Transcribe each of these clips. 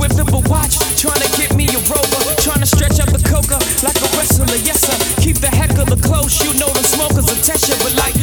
With of watch, trying to get me a rover, trying to stretch out the coca like a wrestler. Yes, sir, keep the heck of the close. You know the smokers attention, but like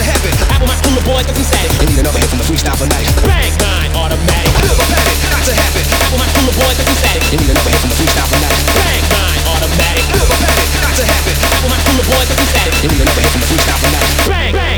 to heaven. Apple my school of boys looking static. You need another hit from the freestyle fanatic. Bang nine automatic. I never panic, not to happen. Apple my school of boys looking static. You need another hit from the freestyle fanatic. Bang nine automatic. I never panic, not to happen. Apple my school of boys looking static. You need another hit from the freestyle fanatic. Bang. bang.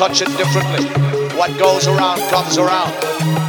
Touch it differently. What goes around comes around.